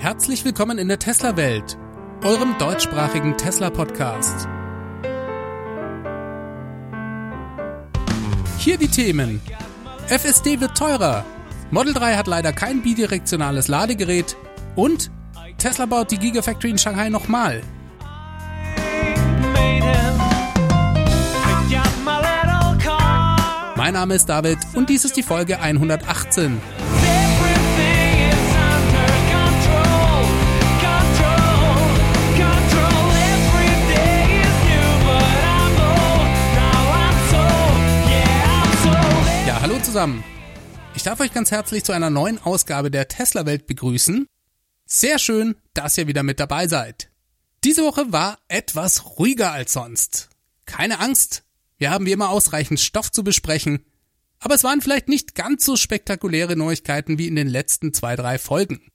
Herzlich willkommen in der Tesla-Welt, eurem deutschsprachigen Tesla-Podcast. Hier die Themen. FSD wird teurer. Model 3 hat leider kein bidirektionales Ladegerät. Und Tesla baut die Gigafactory in Shanghai nochmal. Mein Name ist David und dies ist die Folge 118. hallo zusammen. Ich darf euch ganz herzlich zu einer neuen Ausgabe der Tesla Welt begrüßen. Sehr schön, dass ihr wieder mit dabei seid. Diese Woche war etwas ruhiger als sonst. Keine Angst, wir haben wie immer ausreichend Stoff zu besprechen, aber es waren vielleicht nicht ganz so spektakuläre Neuigkeiten wie in den letzten zwei, drei Folgen.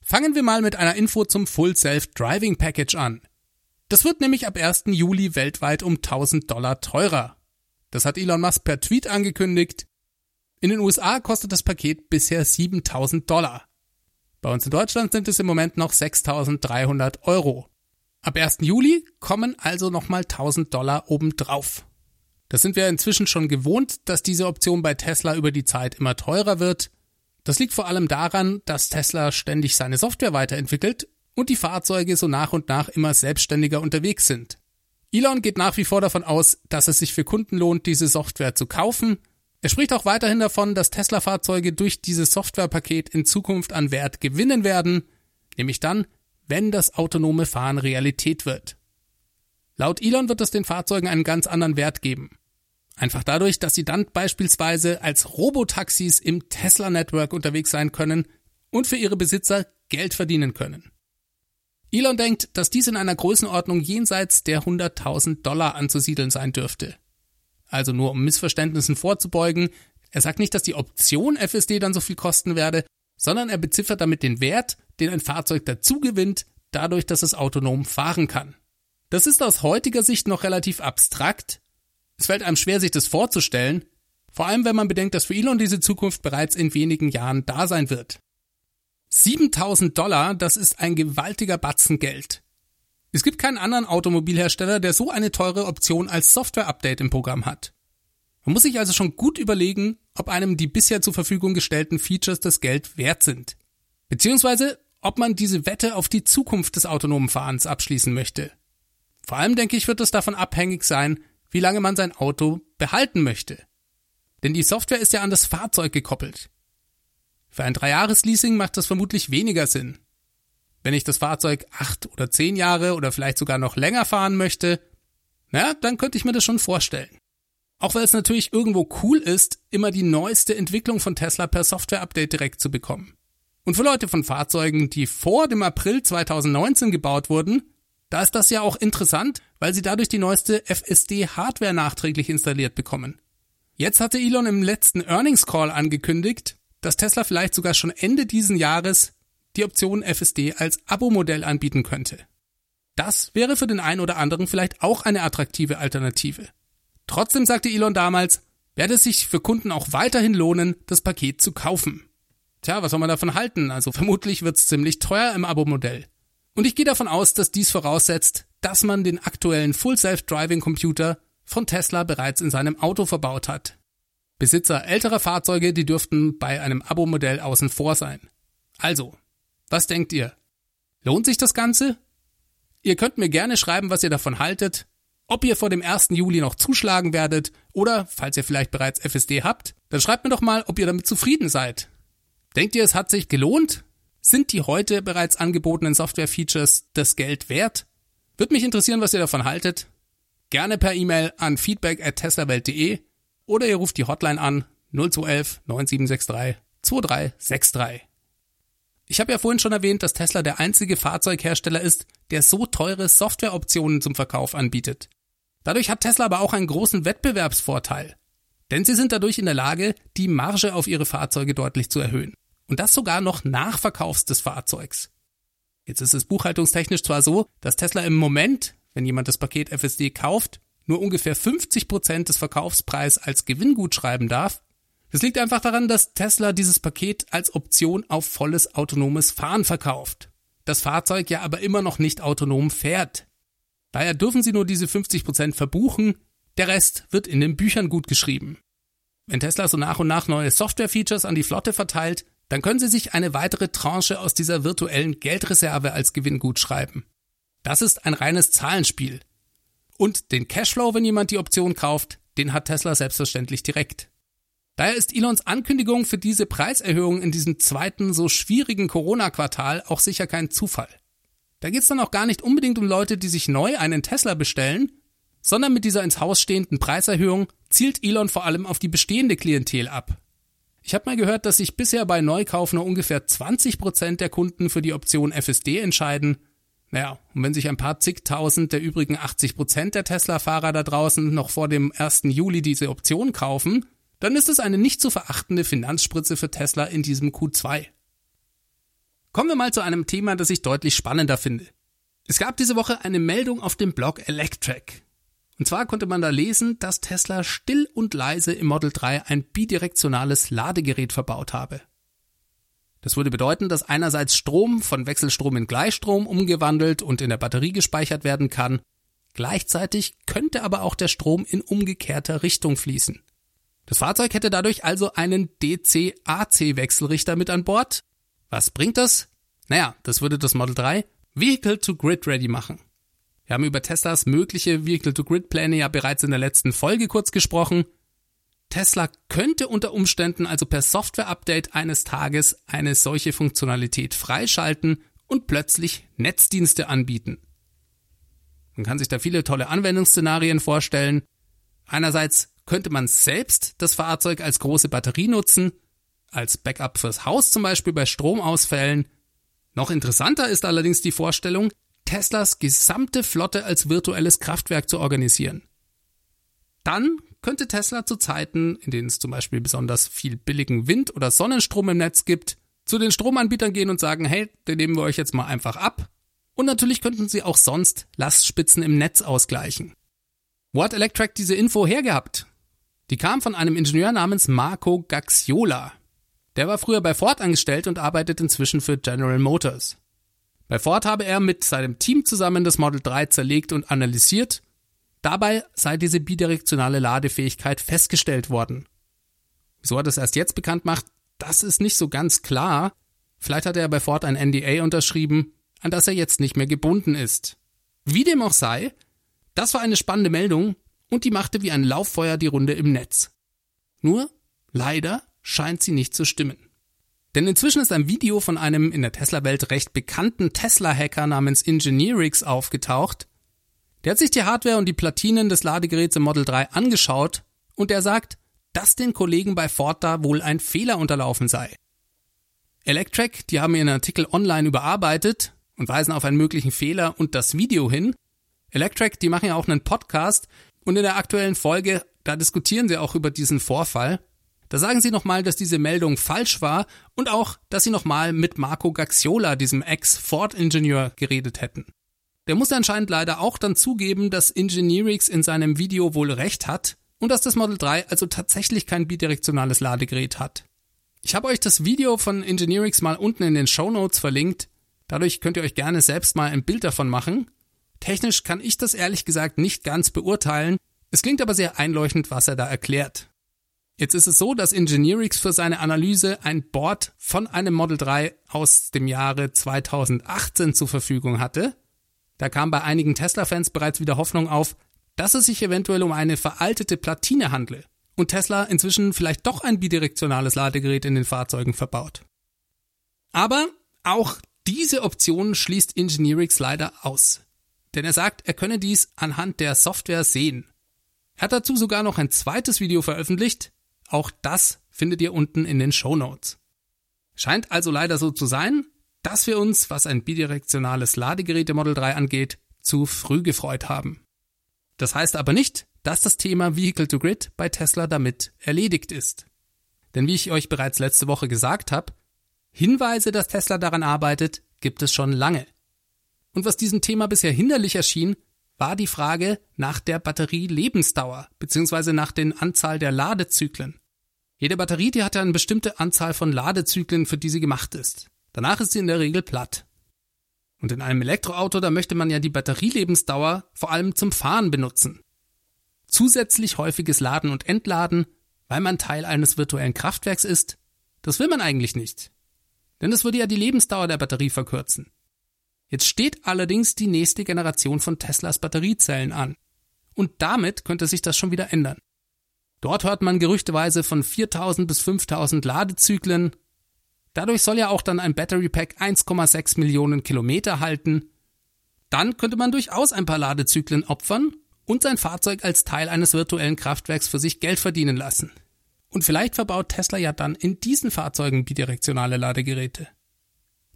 Fangen wir mal mit einer Info zum Full Self Driving Package an. Das wird nämlich ab 1. Juli weltweit um 1000 Dollar teurer. Das hat Elon Musk per Tweet angekündigt. In den USA kostet das Paket bisher 7000 Dollar. Bei uns in Deutschland sind es im Moment noch 6300 Euro. Ab 1. Juli kommen also nochmal 1000 Dollar obendrauf. Das sind wir inzwischen schon gewohnt, dass diese Option bei Tesla über die Zeit immer teurer wird. Das liegt vor allem daran, dass Tesla ständig seine Software weiterentwickelt und die Fahrzeuge so nach und nach immer selbstständiger unterwegs sind. Elon geht nach wie vor davon aus, dass es sich für Kunden lohnt, diese Software zu kaufen. Er spricht auch weiterhin davon, dass Tesla-Fahrzeuge durch dieses Softwarepaket in Zukunft an Wert gewinnen werden, nämlich dann, wenn das autonome Fahren Realität wird. Laut Elon wird es den Fahrzeugen einen ganz anderen Wert geben. Einfach dadurch, dass sie dann beispielsweise als Robotaxis im Tesla Network unterwegs sein können und für ihre Besitzer Geld verdienen können. Elon denkt, dass dies in einer Größenordnung jenseits der 100.000 Dollar anzusiedeln sein dürfte. Also nur um Missverständnissen vorzubeugen, er sagt nicht, dass die Option FSD dann so viel kosten werde, sondern er beziffert damit den Wert, den ein Fahrzeug dazu gewinnt, dadurch, dass es autonom fahren kann. Das ist aus heutiger Sicht noch relativ abstrakt. Es fällt einem schwer, sich das vorzustellen, vor allem wenn man bedenkt, dass für Elon diese Zukunft bereits in wenigen Jahren da sein wird. 7000 Dollar, das ist ein gewaltiger Batzen Geld. Es gibt keinen anderen Automobilhersteller, der so eine teure Option als Software-Update im Programm hat. Man muss sich also schon gut überlegen, ob einem die bisher zur Verfügung gestellten Features das Geld wert sind. Beziehungsweise, ob man diese Wette auf die Zukunft des autonomen Fahrens abschließen möchte. Vor allem denke ich, wird es davon abhängig sein, wie lange man sein Auto behalten möchte. Denn die Software ist ja an das Fahrzeug gekoppelt. Für ein Dreijahres-Leasing macht das vermutlich weniger Sinn. Wenn ich das Fahrzeug acht oder zehn Jahre oder vielleicht sogar noch länger fahren möchte, na, dann könnte ich mir das schon vorstellen. Auch weil es natürlich irgendwo cool ist, immer die neueste Entwicklung von Tesla per Software-Update direkt zu bekommen. Und für Leute von Fahrzeugen, die vor dem April 2019 gebaut wurden, da ist das ja auch interessant, weil sie dadurch die neueste FSD-Hardware nachträglich installiert bekommen. Jetzt hatte Elon im letzten Earnings Call angekündigt, dass Tesla vielleicht sogar schon Ende diesen Jahres die Option FSD als Abo-Modell anbieten könnte. Das wäre für den einen oder anderen vielleicht auch eine attraktive Alternative. Trotzdem sagte Elon damals, werde es sich für Kunden auch weiterhin lohnen, das Paket zu kaufen. Tja, was soll man davon halten? Also vermutlich wird's ziemlich teuer im Abo-Modell. Und ich gehe davon aus, dass dies voraussetzt, dass man den aktuellen Full Self-Driving Computer von Tesla bereits in seinem Auto verbaut hat. Besitzer älterer Fahrzeuge, die dürften bei einem Abo-Modell außen vor sein. Also, was denkt ihr? Lohnt sich das Ganze? Ihr könnt mir gerne schreiben, was ihr davon haltet, ob ihr vor dem 1. Juli noch zuschlagen werdet oder, falls ihr vielleicht bereits FSD habt, dann schreibt mir doch mal, ob ihr damit zufrieden seid. Denkt ihr, es hat sich gelohnt? Sind die heute bereits angebotenen Software-Features das Geld wert? Würde mich interessieren, was ihr davon haltet. Gerne per E-Mail an feedback at teslawelt.de oder ihr ruft die Hotline an 0211 9763 2363. Ich habe ja vorhin schon erwähnt, dass Tesla der einzige Fahrzeughersteller ist, der so teure Softwareoptionen zum Verkauf anbietet. Dadurch hat Tesla aber auch einen großen Wettbewerbsvorteil. Denn sie sind dadurch in der Lage, die Marge auf ihre Fahrzeuge deutlich zu erhöhen. Und das sogar noch nach Verkaufs des Fahrzeugs. Jetzt ist es buchhaltungstechnisch zwar so, dass Tesla im Moment, wenn jemand das Paket FSD kauft, nur ungefähr 50 Prozent des Verkaufspreis als Gewinngut schreiben darf. Das liegt einfach daran, dass Tesla dieses Paket als Option auf volles autonomes Fahren verkauft. das Fahrzeug ja aber immer noch nicht autonom fährt. Daher dürfen Sie nur diese 50% verbuchen, der Rest wird in den Büchern gut geschrieben. Wenn Tesla so nach und nach neue Software-Features an die Flotte verteilt, dann können Sie sich eine weitere Tranche aus dieser virtuellen Geldreserve als Gewinn gut schreiben. Das ist ein reines Zahlenspiel. Und den Cashflow, wenn jemand die Option kauft, den hat Tesla selbstverständlich direkt. Daher ist Elons Ankündigung für diese Preiserhöhung in diesem zweiten so schwierigen Corona-Quartal auch sicher kein Zufall. Da geht's dann auch gar nicht unbedingt um Leute, die sich neu einen Tesla bestellen, sondern mit dieser ins Haus stehenden Preiserhöhung zielt Elon vor allem auf die bestehende Klientel ab. Ich habe mal gehört, dass sich bisher bei Neukauf nur ungefähr 20 Prozent der Kunden für die Option FSD entscheiden. Naja, und wenn sich ein paar zigtausend der übrigen 80 Prozent der Tesla-Fahrer da draußen noch vor dem 1. Juli diese Option kaufen, dann ist es eine nicht zu verachtende Finanzspritze für Tesla in diesem Q2. Kommen wir mal zu einem Thema, das ich deutlich spannender finde. Es gab diese Woche eine Meldung auf dem Blog Electrek. Und zwar konnte man da lesen, dass Tesla still und leise im Model 3 ein bidirektionales Ladegerät verbaut habe. Das würde bedeuten, dass einerseits Strom von Wechselstrom in Gleichstrom umgewandelt und in der Batterie gespeichert werden kann, gleichzeitig könnte aber auch der Strom in umgekehrter Richtung fließen. Das Fahrzeug hätte dadurch also einen DC-AC-Wechselrichter mit an Bord. Was bringt das? Naja, das würde das Model 3 Vehicle to Grid Ready machen. Wir haben über Teslas mögliche Vehicle to Grid Pläne ja bereits in der letzten Folge kurz gesprochen. Tesla könnte unter Umständen also per Software-Update eines Tages eine solche Funktionalität freischalten und plötzlich Netzdienste anbieten. Man kann sich da viele tolle Anwendungsszenarien vorstellen. Einerseits könnte man selbst das Fahrzeug als große Batterie nutzen, als Backup fürs Haus zum Beispiel bei Stromausfällen. Noch interessanter ist allerdings die Vorstellung, Teslas gesamte Flotte als virtuelles Kraftwerk zu organisieren. Dann könnte Tesla zu Zeiten, in denen es zum Beispiel besonders viel billigen Wind- oder Sonnenstrom im Netz gibt, zu den Stromanbietern gehen und sagen, hey, den nehmen wir euch jetzt mal einfach ab. Und natürlich könnten sie auch sonst Lastspitzen im Netz ausgleichen. Wo hat Electrac diese Info hergehabt? Die kam von einem Ingenieur namens Marco Gaxiola. Der war früher bei Ford angestellt und arbeitet inzwischen für General Motors. Bei Ford habe er mit seinem Team zusammen das Model 3 zerlegt und analysiert. Dabei sei diese bidirektionale Ladefähigkeit festgestellt worden. Wieso er das erst jetzt bekannt macht, das ist nicht so ganz klar. Vielleicht hat er bei Ford ein NDA unterschrieben, an das er jetzt nicht mehr gebunden ist. Wie dem auch sei, das war eine spannende Meldung, und die machte wie ein Lauffeuer die Runde im Netz. Nur, leider scheint sie nicht zu stimmen. Denn inzwischen ist ein Video von einem in der Tesla-Welt recht bekannten Tesla-Hacker namens Engineerix aufgetaucht. Der hat sich die Hardware und die Platinen des Ladegeräts im Model 3 angeschaut und er sagt, dass den Kollegen bei Ford da wohl ein Fehler unterlaufen sei. Electrek, die haben ihren Artikel online überarbeitet und weisen auf einen möglichen Fehler und das Video hin. Electrek, die machen ja auch einen Podcast, und in der aktuellen Folge, da diskutieren sie auch über diesen Vorfall. Da sagen sie nochmal, dass diese Meldung falsch war und auch, dass sie nochmal mit Marco Gaxiola, diesem Ex-Ford-Ingenieur, geredet hätten. Der muss anscheinend leider auch dann zugeben, dass Engineerix in seinem Video wohl recht hat und dass das Model 3 also tatsächlich kein bidirektionales Ladegerät hat. Ich habe euch das Video von Engineerix mal unten in den Show Notes verlinkt. Dadurch könnt ihr euch gerne selbst mal ein Bild davon machen. Technisch kann ich das ehrlich gesagt nicht ganz beurteilen, es klingt aber sehr einleuchtend, was er da erklärt. Jetzt ist es so, dass Engineerix für seine Analyse ein Board von einem Model 3 aus dem Jahre 2018 zur Verfügung hatte. Da kam bei einigen Tesla-Fans bereits wieder Hoffnung auf, dass es sich eventuell um eine veraltete Platine handle und Tesla inzwischen vielleicht doch ein bidirektionales Ladegerät in den Fahrzeugen verbaut. Aber auch diese Option schließt Engineerix leider aus denn er sagt, er könne dies anhand der Software sehen. Er hat dazu sogar noch ein zweites Video veröffentlicht, auch das findet ihr unten in den Show Notes. Scheint also leider so zu sein, dass wir uns, was ein bidirektionales Ladegerät der Model 3 angeht, zu früh gefreut haben. Das heißt aber nicht, dass das Thema Vehicle to Grid bei Tesla damit erledigt ist. Denn wie ich euch bereits letzte Woche gesagt habe, Hinweise, dass Tesla daran arbeitet, gibt es schon lange. Und was diesem Thema bisher hinderlich erschien, war die Frage nach der Batterielebensdauer bzw. nach den Anzahl der Ladezyklen. Jede Batterie, die hat ja eine bestimmte Anzahl von Ladezyklen, für die sie gemacht ist. Danach ist sie in der Regel platt. Und in einem Elektroauto, da möchte man ja die Batterielebensdauer vor allem zum Fahren benutzen. Zusätzlich häufiges Laden und Entladen, weil man Teil eines virtuellen Kraftwerks ist, das will man eigentlich nicht. Denn das würde ja die Lebensdauer der Batterie verkürzen. Jetzt steht allerdings die nächste Generation von Teslas Batteriezellen an. Und damit könnte sich das schon wieder ändern. Dort hört man gerüchteweise von 4000 bis 5000 Ladezyklen. Dadurch soll ja auch dann ein Battery Pack 1,6 Millionen Kilometer halten. Dann könnte man durchaus ein paar Ladezyklen opfern und sein Fahrzeug als Teil eines virtuellen Kraftwerks für sich Geld verdienen lassen. Und vielleicht verbaut Tesla ja dann in diesen Fahrzeugen bidirektionale Ladegeräte.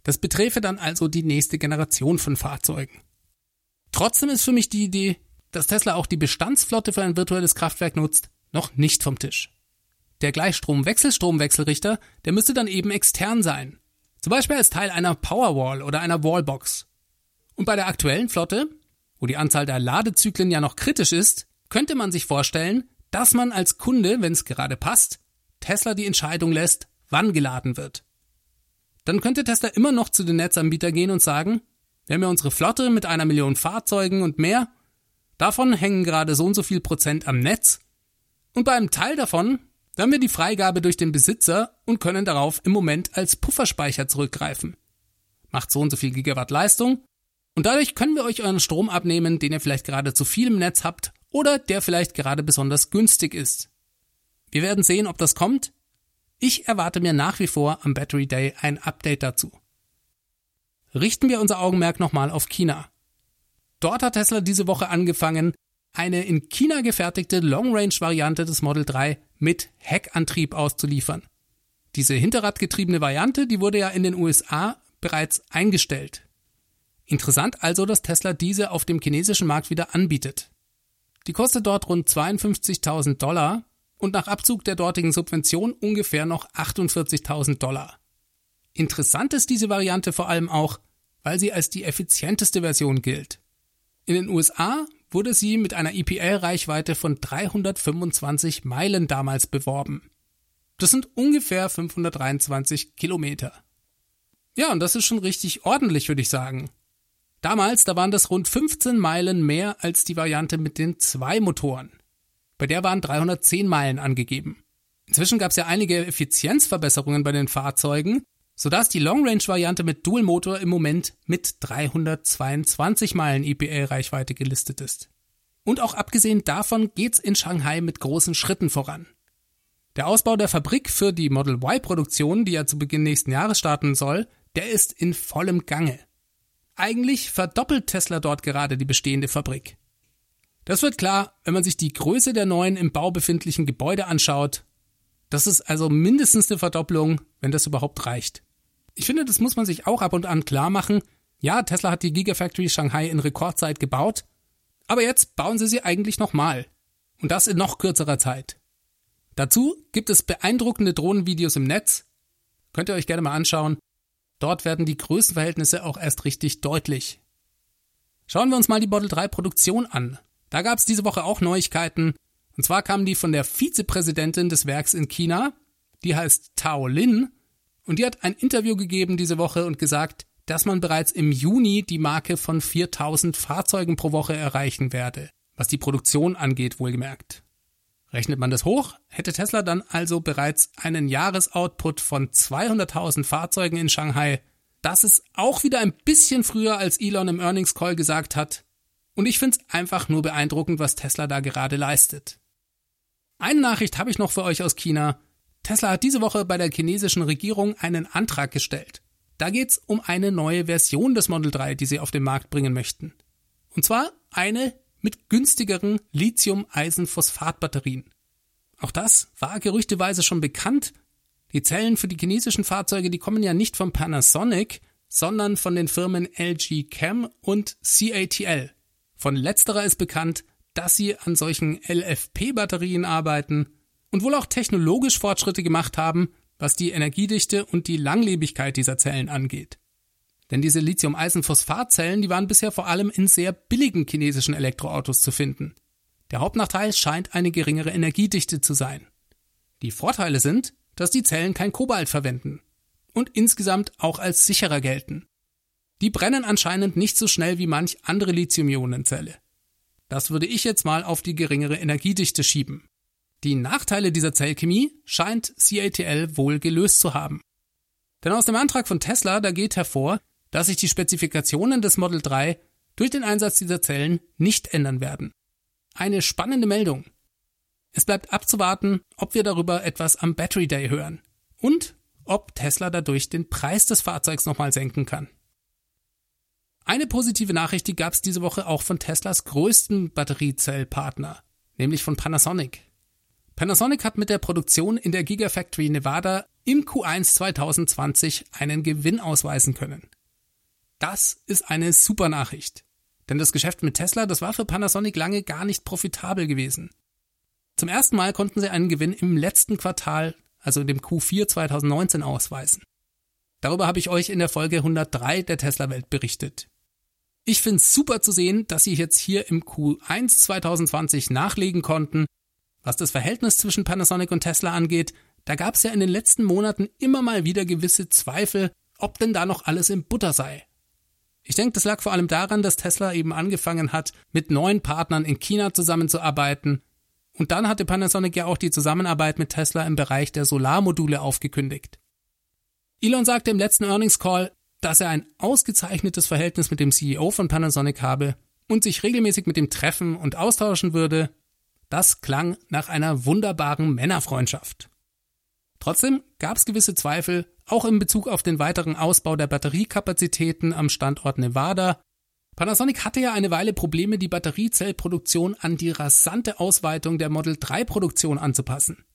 Das beträfe dann also die nächste Generation von Fahrzeugen. Trotzdem ist für mich die Idee, dass Tesla auch die Bestandsflotte für ein virtuelles Kraftwerk nutzt, noch nicht vom Tisch. Der Gleichstrom-Wechselstromwechselrichter, der müsste dann eben extern sein. Zum Beispiel als Teil einer Powerwall oder einer Wallbox. Und bei der aktuellen Flotte, wo die Anzahl der Ladezyklen ja noch kritisch ist, könnte man sich vorstellen, dass man als Kunde, wenn es gerade passt, Tesla die Entscheidung lässt, wann geladen wird. Dann könnte Tesla immer noch zu den Netzanbieter gehen und sagen, wir haben ja unsere Flotte mit einer Million Fahrzeugen und mehr, davon hängen gerade so und so viel Prozent am Netz, und bei einem Teil davon haben wir die Freigabe durch den Besitzer und können darauf im Moment als Pufferspeicher zurückgreifen. Macht so und so viel Gigawatt Leistung, und dadurch können wir euch euren Strom abnehmen, den ihr vielleicht gerade zu viel im Netz habt oder der vielleicht gerade besonders günstig ist. Wir werden sehen, ob das kommt. Ich erwarte mir nach wie vor am Battery Day ein Update dazu. Richten wir unser Augenmerk nochmal auf China. Dort hat Tesla diese Woche angefangen, eine in China gefertigte Long-Range-Variante des Model 3 mit Heckantrieb auszuliefern. Diese hinterradgetriebene Variante, die wurde ja in den USA bereits eingestellt. Interessant also, dass Tesla diese auf dem chinesischen Markt wieder anbietet. Die kostet dort rund 52.000 Dollar und nach Abzug der dortigen Subvention ungefähr noch 48.000 Dollar. Interessant ist diese Variante vor allem auch, weil sie als die effizienteste Version gilt. In den USA wurde sie mit einer EPL-Reichweite von 325 Meilen damals beworben. Das sind ungefähr 523 Kilometer. Ja, und das ist schon richtig ordentlich, würde ich sagen. Damals, da waren das rund 15 Meilen mehr als die Variante mit den zwei Motoren. Bei der waren 310 Meilen angegeben. Inzwischen gab es ja einige Effizienzverbesserungen bei den Fahrzeugen, sodass die Long-Range-Variante mit Dual-Motor im Moment mit 322 Meilen EPA-Reichweite gelistet ist. Und auch abgesehen davon geht's in Shanghai mit großen Schritten voran. Der Ausbau der Fabrik für die Model Y-Produktion, die ja zu Beginn nächsten Jahres starten soll, der ist in vollem Gange. Eigentlich verdoppelt Tesla dort gerade die bestehende Fabrik. Das wird klar, wenn man sich die Größe der neuen im Bau befindlichen Gebäude anschaut. Das ist also mindestens eine Verdopplung, wenn das überhaupt reicht. Ich finde, das muss man sich auch ab und an klar machen. Ja, Tesla hat die Gigafactory Shanghai in Rekordzeit gebaut, aber jetzt bauen sie sie eigentlich nochmal. Und das in noch kürzerer Zeit. Dazu gibt es beeindruckende Drohnenvideos im Netz. Könnt ihr euch gerne mal anschauen. Dort werden die Größenverhältnisse auch erst richtig deutlich. Schauen wir uns mal die Model 3 Produktion an. Da gab es diese Woche auch Neuigkeiten. Und zwar kamen die von der Vizepräsidentin des Werks in China, die heißt Tao Lin, und die hat ein Interview gegeben diese Woche und gesagt, dass man bereits im Juni die Marke von 4000 Fahrzeugen pro Woche erreichen werde, was die Produktion angeht, wohlgemerkt. Rechnet man das hoch, hätte Tesla dann also bereits einen Jahresoutput von 200.000 Fahrzeugen in Shanghai. Das ist auch wieder ein bisschen früher, als Elon im Earnings Call gesagt hat. Und ich find's einfach nur beeindruckend, was Tesla da gerade leistet. Eine Nachricht habe ich noch für euch aus China. Tesla hat diese Woche bei der chinesischen Regierung einen Antrag gestellt. Da geht's um eine neue Version des Model 3, die sie auf den Markt bringen möchten. Und zwar eine mit günstigeren Lithium-Eisenphosphat-Batterien. Auch das war gerüchteweise schon bekannt. Die Zellen für die chinesischen Fahrzeuge, die kommen ja nicht von Panasonic, sondern von den Firmen LG Chem und CATL. Von letzterer ist bekannt, dass sie an solchen LFP-Batterien arbeiten und wohl auch technologisch Fortschritte gemacht haben, was die Energiedichte und die Langlebigkeit dieser Zellen angeht. Denn diese Lithium-Eisenphosphat-Zellen, die waren bisher vor allem in sehr billigen chinesischen Elektroautos zu finden. Der Hauptnachteil scheint eine geringere Energiedichte zu sein. Die Vorteile sind, dass die Zellen kein Kobalt verwenden und insgesamt auch als sicherer gelten. Die brennen anscheinend nicht so schnell wie manch andere Lithium-Ionen-Zelle. Das würde ich jetzt mal auf die geringere Energiedichte schieben. Die Nachteile dieser Zellchemie scheint CATL wohl gelöst zu haben. Denn aus dem Antrag von Tesla, da geht hervor, dass sich die Spezifikationen des Model 3 durch den Einsatz dieser Zellen nicht ändern werden. Eine spannende Meldung. Es bleibt abzuwarten, ob wir darüber etwas am Battery Day hören und ob Tesla dadurch den Preis des Fahrzeugs nochmal senken kann. Eine positive Nachricht, die gab es diese Woche auch von Teslas größten Batteriezellpartner, nämlich von Panasonic. Panasonic hat mit der Produktion in der Gigafactory Nevada im Q1 2020 einen Gewinn ausweisen können. Das ist eine super Nachricht. Denn das Geschäft mit Tesla, das war für Panasonic lange gar nicht profitabel gewesen. Zum ersten Mal konnten sie einen Gewinn im letzten Quartal, also in dem Q4 2019 ausweisen. Darüber habe ich euch in der Folge 103 der Tesla Welt berichtet. Ich finde es super zu sehen, dass sie jetzt hier im Q1 2020 nachlegen konnten. Was das Verhältnis zwischen Panasonic und Tesla angeht, da gab es ja in den letzten Monaten immer mal wieder gewisse Zweifel, ob denn da noch alles im Butter sei. Ich denke, das lag vor allem daran, dass Tesla eben angefangen hat, mit neuen Partnern in China zusammenzuarbeiten. Und dann hatte Panasonic ja auch die Zusammenarbeit mit Tesla im Bereich der Solarmodule aufgekündigt. Elon sagte im letzten Earnings Call, dass er ein ausgezeichnetes Verhältnis mit dem CEO von Panasonic habe und sich regelmäßig mit ihm treffen und austauschen würde. Das klang nach einer wunderbaren Männerfreundschaft. Trotzdem gab es gewisse Zweifel, auch in Bezug auf den weiteren Ausbau der Batteriekapazitäten am Standort Nevada. Panasonic hatte ja eine Weile Probleme, die Batteriezellproduktion an die rasante Ausweitung der Model 3 Produktion anzupassen.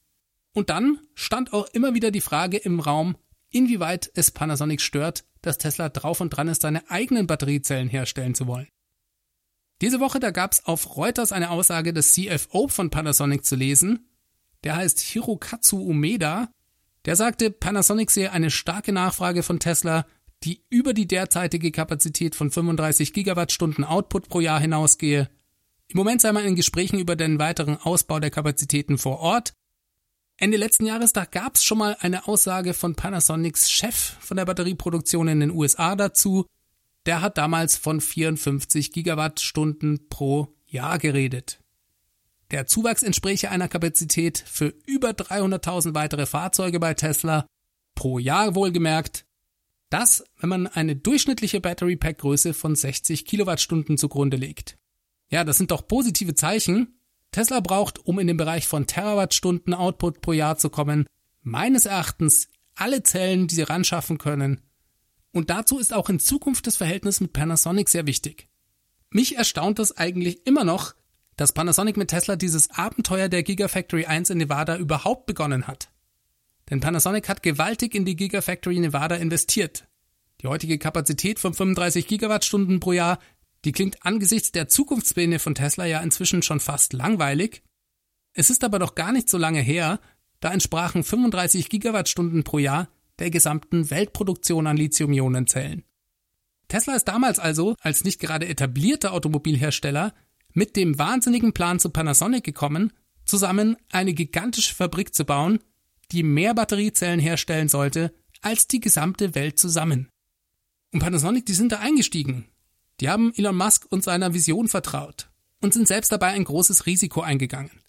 Und dann stand auch immer wieder die Frage im Raum, inwieweit es Panasonic stört, dass Tesla drauf und dran ist, seine eigenen Batteriezellen herstellen zu wollen. Diese Woche, da gab es auf Reuters eine Aussage des CFO von Panasonic zu lesen. Der heißt Hirokatsu Umeda. Der sagte, Panasonic sehe eine starke Nachfrage von Tesla, die über die derzeitige Kapazität von 35 Gigawattstunden Output pro Jahr hinausgehe. Im Moment sei man in Gesprächen über den weiteren Ausbau der Kapazitäten vor Ort Ende letzten Jahres, da gab es schon mal eine Aussage von Panasonics Chef von der Batterieproduktion in den USA dazu. Der hat damals von 54 Gigawattstunden pro Jahr geredet. Der Zuwachs entspräche einer Kapazität für über 300.000 weitere Fahrzeuge bei Tesla pro Jahr wohlgemerkt. Das, wenn man eine durchschnittliche Battery Pack Größe von 60 Kilowattstunden zugrunde legt. Ja, das sind doch positive Zeichen, Tesla braucht, um in den Bereich von Terawattstunden Output pro Jahr zu kommen, meines Erachtens alle Zellen, die sie ran schaffen können. Und dazu ist auch in Zukunft das Verhältnis mit Panasonic sehr wichtig. Mich erstaunt es eigentlich immer noch, dass Panasonic mit Tesla dieses Abenteuer der Gigafactory 1 in Nevada überhaupt begonnen hat. Denn Panasonic hat gewaltig in die Gigafactory Nevada investiert. Die heutige Kapazität von 35 Gigawattstunden pro Jahr die klingt angesichts der Zukunftspläne von Tesla ja inzwischen schon fast langweilig. Es ist aber doch gar nicht so lange her, da entsprachen 35 Gigawattstunden pro Jahr der gesamten Weltproduktion an Lithium-Ionen-Zellen. Tesla ist damals also, als nicht gerade etablierter Automobilhersteller, mit dem wahnsinnigen Plan zu Panasonic gekommen, zusammen eine gigantische Fabrik zu bauen, die mehr Batteriezellen herstellen sollte als die gesamte Welt zusammen. Und Panasonic, die sind da eingestiegen die haben Elon Musk und seiner Vision vertraut und sind selbst dabei ein großes Risiko eingegangen.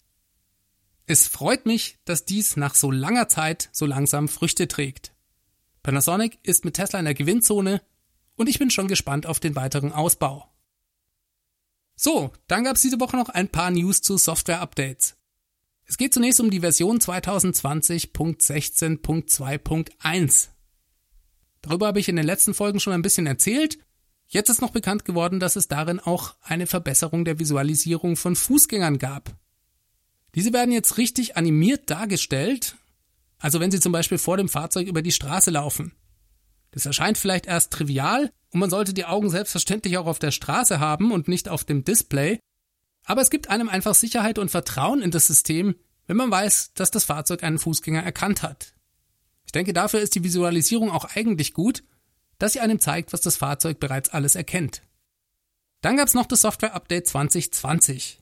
Es freut mich, dass dies nach so langer Zeit so langsam Früchte trägt. Panasonic ist mit Tesla in der Gewinnzone und ich bin schon gespannt auf den weiteren Ausbau. So, dann gab es diese Woche noch ein paar News zu Software-Updates. Es geht zunächst um die Version 2020.16.2.1. Darüber habe ich in den letzten Folgen schon ein bisschen erzählt Jetzt ist noch bekannt geworden, dass es darin auch eine Verbesserung der Visualisierung von Fußgängern gab. Diese werden jetzt richtig animiert dargestellt, also wenn sie zum Beispiel vor dem Fahrzeug über die Straße laufen. Das erscheint vielleicht erst trivial und man sollte die Augen selbstverständlich auch auf der Straße haben und nicht auf dem Display, aber es gibt einem einfach Sicherheit und Vertrauen in das System, wenn man weiß, dass das Fahrzeug einen Fußgänger erkannt hat. Ich denke, dafür ist die Visualisierung auch eigentlich gut dass sie einem zeigt, was das Fahrzeug bereits alles erkennt. Dann gab es noch das Software-Update 2020.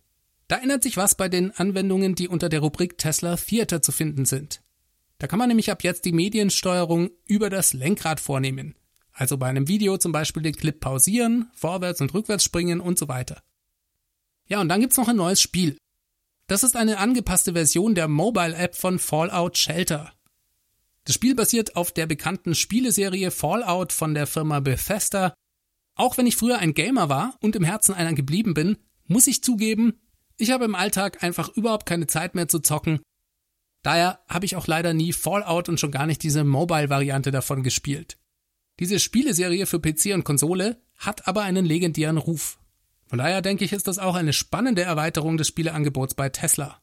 Da ändert sich was bei den Anwendungen, die unter der Rubrik Tesla Theater zu finden sind. Da kann man nämlich ab jetzt die Mediensteuerung über das Lenkrad vornehmen. Also bei einem Video zum Beispiel den Clip pausieren, vorwärts und rückwärts springen und so weiter. Ja, und dann gibt's noch ein neues Spiel. Das ist eine angepasste Version der Mobile-App von Fallout Shelter. Das Spiel basiert auf der bekannten Spieleserie Fallout von der Firma Bethesda. Auch wenn ich früher ein Gamer war und im Herzen einer geblieben bin, muss ich zugeben, ich habe im Alltag einfach überhaupt keine Zeit mehr zu zocken. Daher habe ich auch leider nie Fallout und schon gar nicht diese Mobile-Variante davon gespielt. Diese Spieleserie für PC und Konsole hat aber einen legendären Ruf. Von daher denke ich, ist das auch eine spannende Erweiterung des Spieleangebots bei Tesla.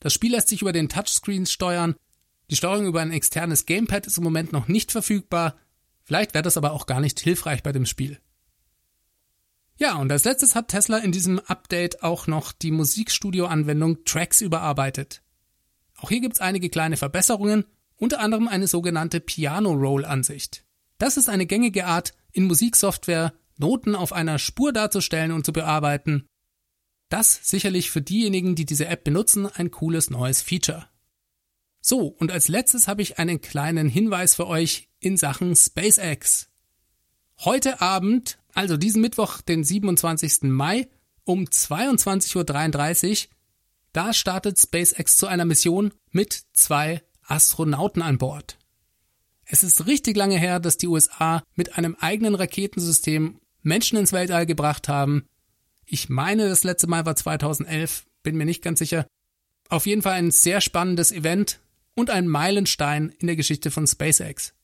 Das Spiel lässt sich über den Touchscreen steuern. Die Steuerung über ein externes Gamepad ist im Moment noch nicht verfügbar. Vielleicht wäre das aber auch gar nicht hilfreich bei dem Spiel. Ja, und als letztes hat Tesla in diesem Update auch noch die Musikstudio-Anwendung Tracks überarbeitet. Auch hier gibt es einige kleine Verbesserungen, unter anderem eine sogenannte Piano-Roll-Ansicht. Das ist eine gängige Art, in Musiksoftware Noten auf einer Spur darzustellen und zu bearbeiten. Das sicherlich für diejenigen, die diese App benutzen, ein cooles neues Feature. So, und als letztes habe ich einen kleinen Hinweis für euch in Sachen SpaceX. Heute Abend, also diesen Mittwoch, den 27. Mai, um 22.33 Uhr, da startet SpaceX zu einer Mission mit zwei Astronauten an Bord. Es ist richtig lange her, dass die USA mit einem eigenen Raketensystem Menschen ins Weltall gebracht haben. Ich meine, das letzte Mal war 2011, bin mir nicht ganz sicher. Auf jeden Fall ein sehr spannendes Event und ein Meilenstein in der Geschichte von SpaceX.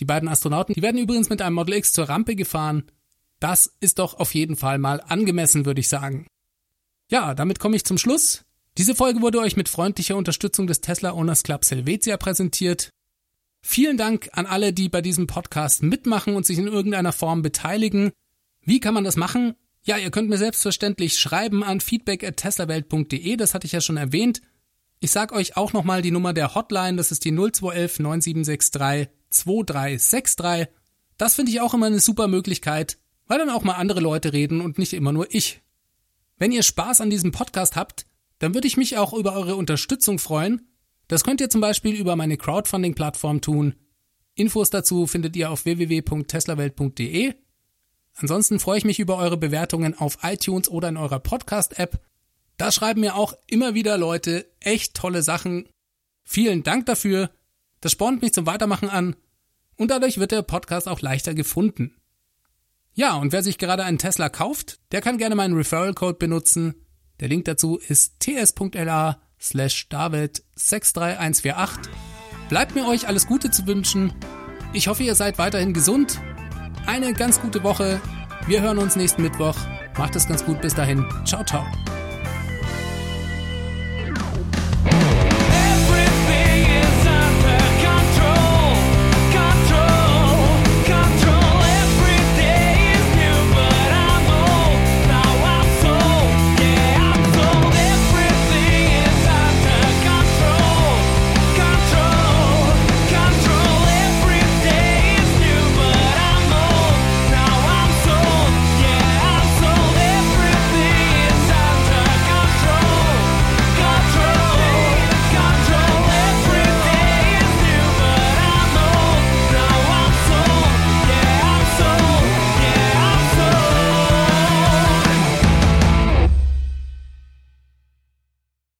Die beiden Astronauten, die werden übrigens mit einem Model X zur Rampe gefahren. Das ist doch auf jeden Fall mal angemessen, würde ich sagen. Ja, damit komme ich zum Schluss. Diese Folge wurde euch mit freundlicher Unterstützung des Tesla Owners Club Helvetia präsentiert. Vielen Dank an alle, die bei diesem Podcast mitmachen und sich in irgendeiner Form beteiligen. Wie kann man das machen? Ja, ihr könnt mir selbstverständlich schreiben an feedback@teslawelt.de, das hatte ich ja schon erwähnt. Ich sag euch auch nochmal die Nummer der Hotline, das ist die 0211 9763 2363. Das finde ich auch immer eine super Möglichkeit, weil dann auch mal andere Leute reden und nicht immer nur ich. Wenn ihr Spaß an diesem Podcast habt, dann würde ich mich auch über eure Unterstützung freuen. Das könnt ihr zum Beispiel über meine Crowdfunding-Plattform tun. Infos dazu findet ihr auf www.teslawelt.de. Ansonsten freue ich mich über eure Bewertungen auf iTunes oder in eurer Podcast-App. Da schreiben mir auch immer wieder Leute echt tolle Sachen. Vielen Dank dafür. Das spornt mich zum Weitermachen an und dadurch wird der Podcast auch leichter gefunden. Ja, und wer sich gerade einen Tesla kauft, der kann gerne meinen Referral Code benutzen. Der Link dazu ist ts.la slash david 63148. Bleibt mir euch alles Gute zu wünschen. Ich hoffe, ihr seid weiterhin gesund eine ganz gute Woche. Wir hören uns nächsten Mittwoch. Macht es ganz gut. Bis dahin. Ciao, ciao.